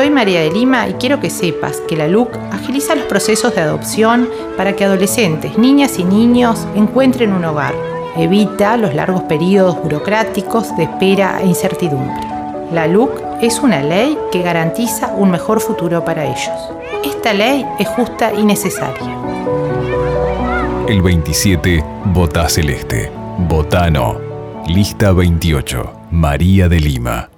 Soy María de Lima y quiero que sepas que la LUC agiliza los procesos de adopción para que adolescentes, niñas y niños encuentren un hogar. Evita los largos periodos burocráticos de espera e incertidumbre. La LUC es una ley que garantiza un mejor futuro para ellos. Esta ley es justa y necesaria. El 27, vota celeste. Votano. Lista 28. María de Lima.